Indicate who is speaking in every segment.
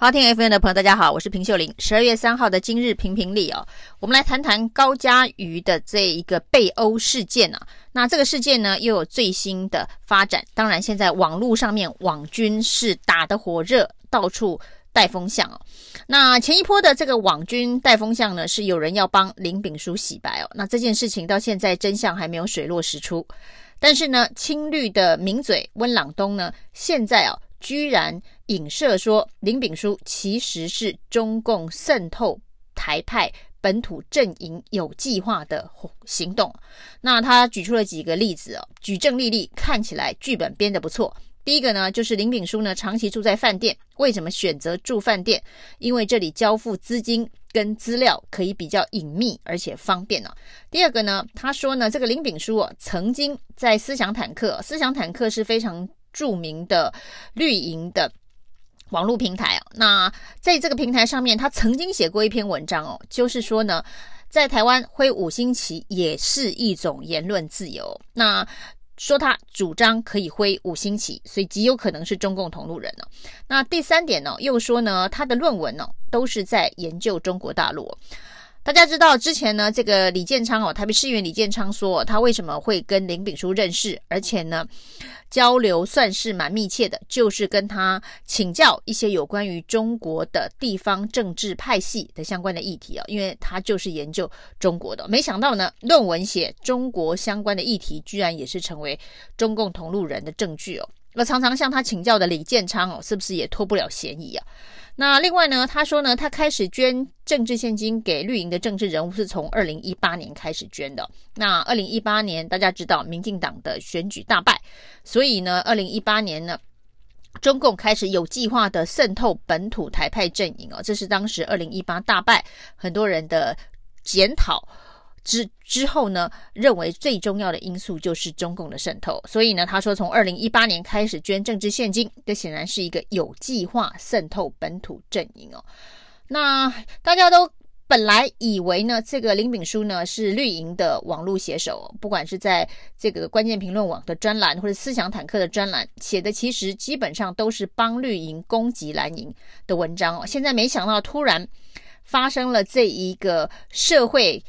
Speaker 1: 好听 FM 的朋友，大家好，我是平秀玲。十二月三号的今日评评理哦，我们来谈谈高嘉瑜的这一个被殴事件啊。那这个事件呢，又有最新的发展。当然，现在网络上面网军是打得火热，到处带风向哦。那前一波的这个网军带风向呢，是有人要帮林炳书洗白哦。那这件事情到现在真相还没有水落石出。但是呢，青绿的名嘴温朗东呢，现在啊。居然影射说林炳书其实是中共渗透台派本土阵营有计划的行动。那他举出了几个例子哦，举证历历，看起来剧本编得不错。第一个呢，就是林炳书呢长期住在饭店，为什么选择住饭店？因为这里交付资金跟资料可以比较隐秘而且方便呢。第二个呢，他说呢，这个林炳书哦曾经在思想坦克，思想坦克是非常。著名的绿营的网络平台哦，那在这个平台上面，他曾经写过一篇文章哦，就是说呢，在台湾挥五星旗也是一种言论自由。那说他主张可以挥五星旗，所以极有可能是中共同路人哦。那第三点呢，又说呢，他的论文呢都是在研究中国大陆。大家知道之前呢，这个李建昌哦，台北市议员李建昌说，他为什么会跟林炳书认识，而且呢，交流算是蛮密切的，就是跟他请教一些有关于中国的地方政治派系的相关的议题啊，因为他就是研究中国的。没想到呢，论文写中国相关的议题，居然也是成为中共同路人的证据哦。那常常向他请教的李建昌哦，是不是也脱不了嫌疑啊？那另外呢，他说呢，他开始捐政治献金给绿营的政治人物是从二零一八年开始捐的。那二零一八年大家知道，民进党的选举大败，所以呢，二零一八年呢，中共开始有计划的渗透本土台派阵营哦，这是当时二零一八大败很多人的检讨。之之后呢，认为最重要的因素就是中共的渗透，所以呢，他说从二零一八年开始捐政治献金，这显然是一个有计划渗透本土阵营哦。那大家都本来以为呢，这个林炳书呢是绿营的网络写手，不管是在这个关键评论网的专栏或者思想坦克的专栏写的，其实基本上都是帮绿营攻击蓝营的文章哦。现在没想到突然发生了这一个社会。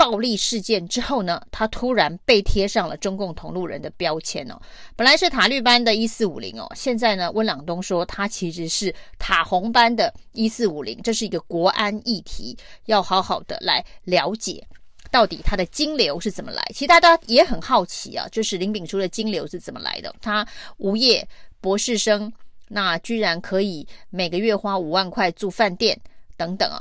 Speaker 1: 暴力事件之后呢，他突然被贴上了中共同路人的标签哦。本来是塔绿班的一四五零哦，现在呢，温朗东说他其实是塔红班的一四五零，这是一个国安议题，要好好的来了解到底他的金流是怎么来。其实大家也很好奇啊，就是林炳书的金流是怎么来的？他无业博士生，那居然可以每个月花五万块住饭店等等啊。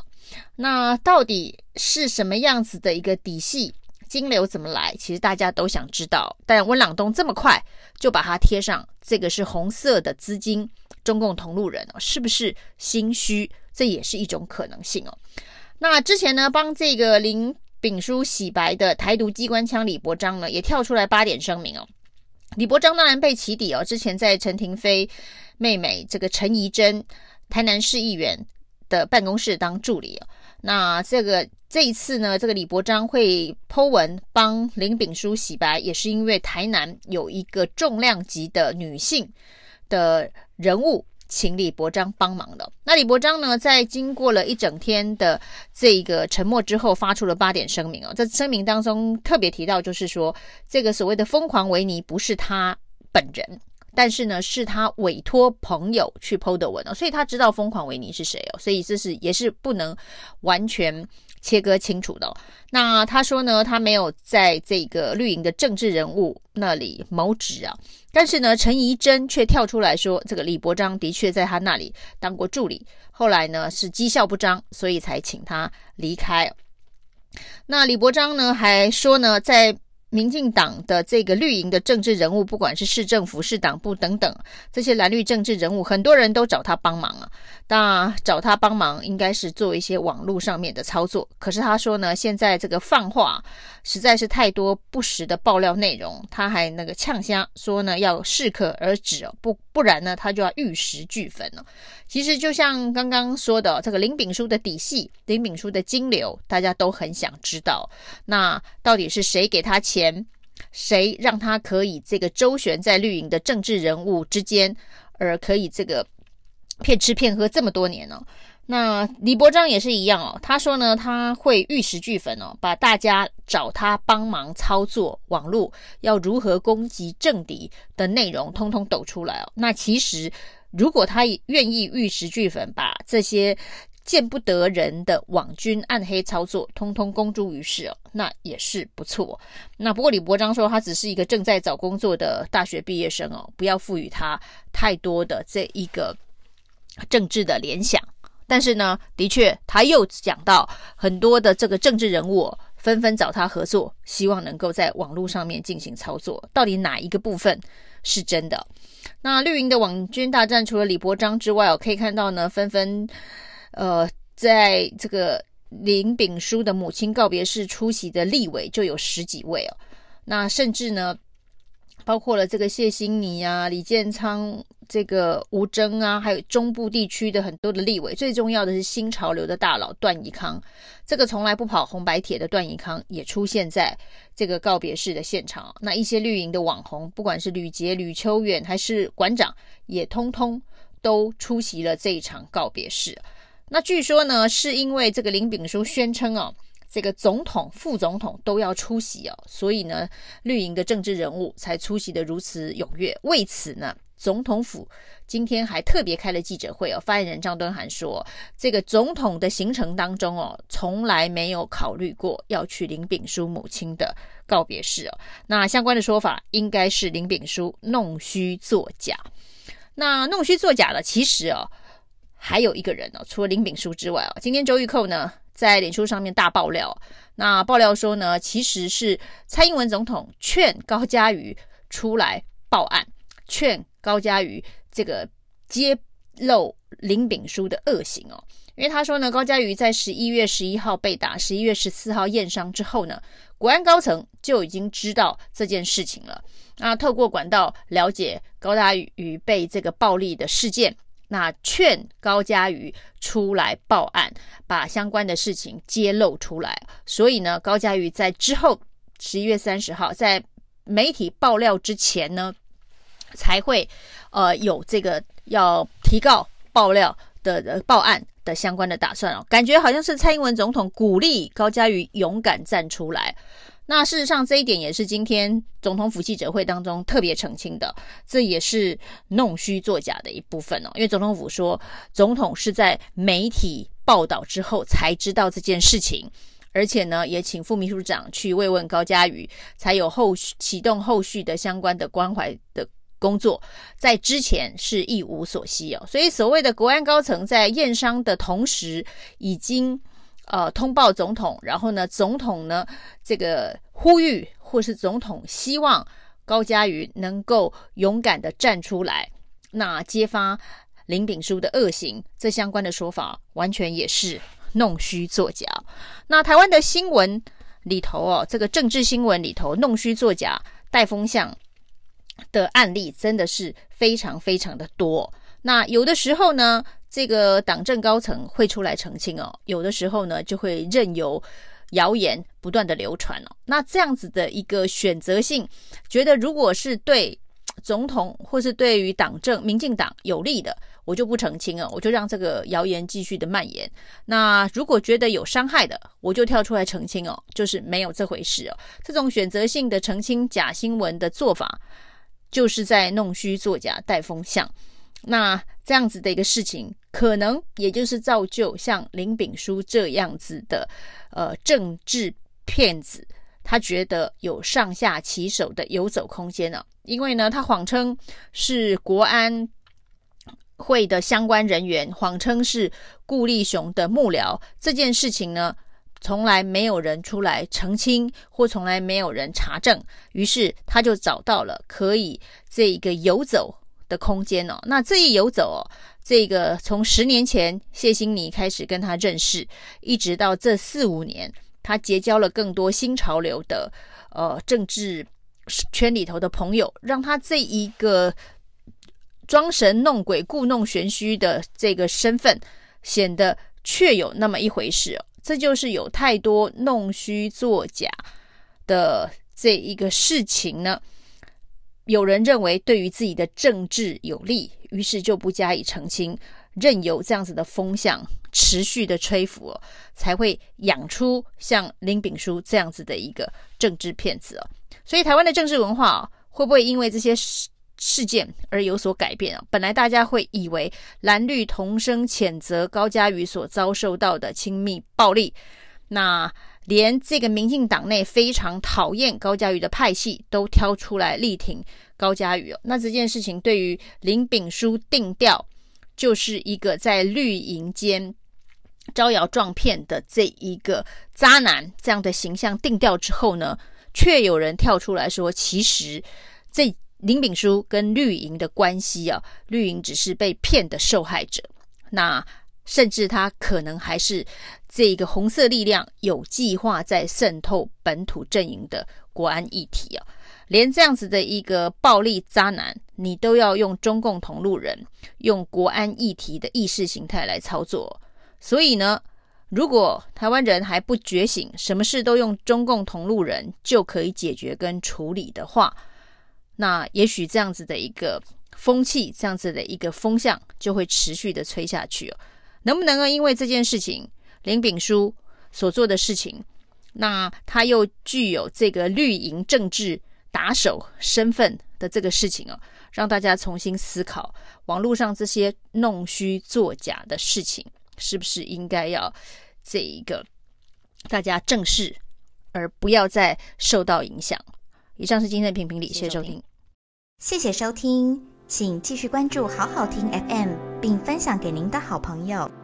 Speaker 1: 那到底是什么样子的一个底细？金流怎么来？其实大家都想知道。但温朗东这么快就把它贴上，这个是红色的资金，中共同路人哦，是不是心虚？这也是一种可能性哦。那之前呢，帮这个林炳书洗白的台独机关枪李伯章呢，也跳出来八点声明哦。李伯章当然被起底哦，之前在陈廷妃妹妹这个陈怡贞，台南市议员。的办公室当助理，那这个这一次呢，这个李伯章会 Po 文帮林炳书洗白，也是因为台南有一个重量级的女性的人物，请李伯章帮忙的。那李伯章呢，在经过了一整天的这个沉默之后，发出了八点声明哦。在声明当中特别提到，就是说这个所谓的疯狂维尼不是他本人。但是呢，是他委托朋友去 PO 的文哦，所以他知道疯狂维尼是谁哦，所以这是也是不能完全切割清楚的。那他说呢，他没有在这个绿营的政治人物那里谋职啊，但是呢，陈怡贞却跳出来说，这个李伯章的确在他那里当过助理，后来呢是绩效不彰，所以才请他离开。那李伯章呢还说呢，在民进党的这个绿营的政治人物，不管是市政府、市党部等等这些蓝绿政治人物，很多人都找他帮忙啊。那找他帮忙，应该是做一些网络上面的操作。可是他说呢，现在这个放话实在是太多不实的爆料内容，他还那个呛声说呢，要适可而止哦，不不然呢，他就要玉石俱焚了。其实就像刚刚说的，这个林炳书的底细、林炳书的金流，大家都很想知道。那到底是谁给他钱？谁让他可以这个周旋在绿营的政治人物之间，而可以这个？骗吃骗喝这么多年哦。那李伯章也是一样哦，他说呢，他会玉石俱焚哦，把大家找他帮忙操作网络，要如何攻击政敌的内容，通通抖出来哦。那其实如果他愿意玉石俱焚，把这些见不得人的网军暗黑操作，通通公诸于世哦，那也是不错。那不过李伯章说，他只是一个正在找工作的大学毕业生哦，不要赋予他太多的这一个政治的联想。但是呢，的确，他又讲到很多的这个政治人物纷纷找他合作，希望能够在网络上面进行操作。到底哪一个部分是真的？那绿营的网军大战，除了李伯章之外，我可以看到呢，纷纷呃，在这个林炳书的母亲告别式出席的立委就有十几位哦。那甚至呢，包括了这个谢欣妮啊、李建昌。这个吴峥啊，还有中部地区的很多的立委，最重要的是新潮流的大佬段宜康，这个从来不跑红白帖的段宜康也出现在这个告别式的现场。那一些绿营的网红，不管是吕杰、吕秋远还是馆长，也通通都出席了这一场告别式。那据说呢，是因为这个林炳书宣称哦，这个总统、副总统都要出席哦，所以呢，绿营的政治人物才出席得如此踊跃。为此呢。总统府今天还特别开了记者会哦，发言人张敦涵说，这个总统的行程当中哦，从来没有考虑过要去林炳书母亲的告别式哦。那相关的说法应该是林炳书弄虚作假。那弄虚作假的，其实哦，还有一个人哦，除了林炳书之外哦，今天周玉蔻呢在脸书上面大爆料，那爆料说呢，其实是蔡英文总统劝高嘉瑜出来报案，劝。高嘉瑜这个揭露林炳书的恶行哦，因为他说呢，高嘉瑜在十一月十一号被打，十一月十四号验伤之后呢，国安高层就已经知道这件事情了。那透过管道了解高嘉瑜被这个暴力的事件，那劝高嘉瑜出来报案，把相关的事情揭露出来。所以呢，高嘉瑜在之后十一月三十号在媒体爆料之前呢。才会，呃，有这个要提告爆料的报案的相关的打算哦，感觉好像是蔡英文总统鼓励高嘉瑜勇敢站出来。那事实上这一点也是今天总统府记者会当中特别澄清的，这也是弄虚作假的一部分哦。因为总统府说，总统是在媒体报道之后才知道这件事情，而且呢，也请副秘书长去慰问高嘉瑜，才有后续启动后续的相关的关怀的。工作在之前是一无所悉哦，所以所谓的国安高层在验伤的同时，已经呃通报总统，然后呢，总统呢这个呼吁或是总统希望高嘉瑜能够勇敢的站出来，那揭发林炳书的恶行，这相关的说法完全也是弄虚作假。那台湾的新闻里头哦，这个政治新闻里头弄虚作假、带风向。的案例真的是非常非常的多。那有的时候呢，这个党政高层会出来澄清哦；有的时候呢，就会任由谣言不断的流传哦。那这样子的一个选择性，觉得如果是对总统或是对于党政、民进党有利的，我就不澄清哦，我就让这个谣言继续的蔓延。那如果觉得有伤害的，我就跳出来澄清哦，就是没有这回事哦。这种选择性的澄清假新闻的做法。就是在弄虚作假、带风向，那这样子的一个事情，可能也就是造就像林炳书这样子的呃政治骗子，他觉得有上下其手的游走空间呢、啊。因为呢，他谎称是国安会的相关人员，谎称是顾立雄的幕僚，这件事情呢。从来没有人出来澄清，或从来没有人查证，于是他就找到了可以这一个游走的空间哦。那这一游走哦，这个从十年前谢欣妮开始跟他认识，一直到这四五年，他结交了更多新潮流的呃政治圈里头的朋友，让他这一个装神弄鬼、故弄玄虚的这个身份显得确有那么一回事哦。这就是有太多弄虚作假的这一个事情呢。有人认为对于自己的政治有利，于是就不加以澄清，任由这样子的风向持续的吹拂，才会养出像林炳书这样子的一个政治骗子哦。所以台湾的政治文化哦，会不会因为这些事事件而有所改变啊？本来大家会以为蓝绿同声谴责高嘉瑜所遭受到的亲密暴力，那连这个民进党内非常讨厌高嘉瑜的派系都挑出来力挺高嘉瑜哦。那这件事情对于林炳书定调，就是一个在绿营间招摇撞骗的这一个渣男这样的形象定调之后呢，却有人跳出来说，其实这林炳书跟绿营的关系啊，绿营只是被骗的受害者，那甚至他可能还是这个红色力量有计划在渗透本土阵营的国安议题啊。连这样子的一个暴力渣男，你都要用中共同路人、用国安议题的意识形态来操作。所以呢，如果台湾人还不觉醒，什么事都用中共同路人就可以解决跟处理的话，那也许这样子的一个风气，这样子的一个风向就会持续的吹下去哦。能不能够因为这件事情，林炳书所做的事情，那他又具有这个绿营政治打手身份的这个事情哦，让大家重新思考网络上这些弄虚作假的事情，是不是应该要这一个大家正视，而不要再受到影响。以上是今天的评评理，谢谢收听，
Speaker 2: 谢谢收听，请继续关注好好听 FM，并分享给您的好朋友。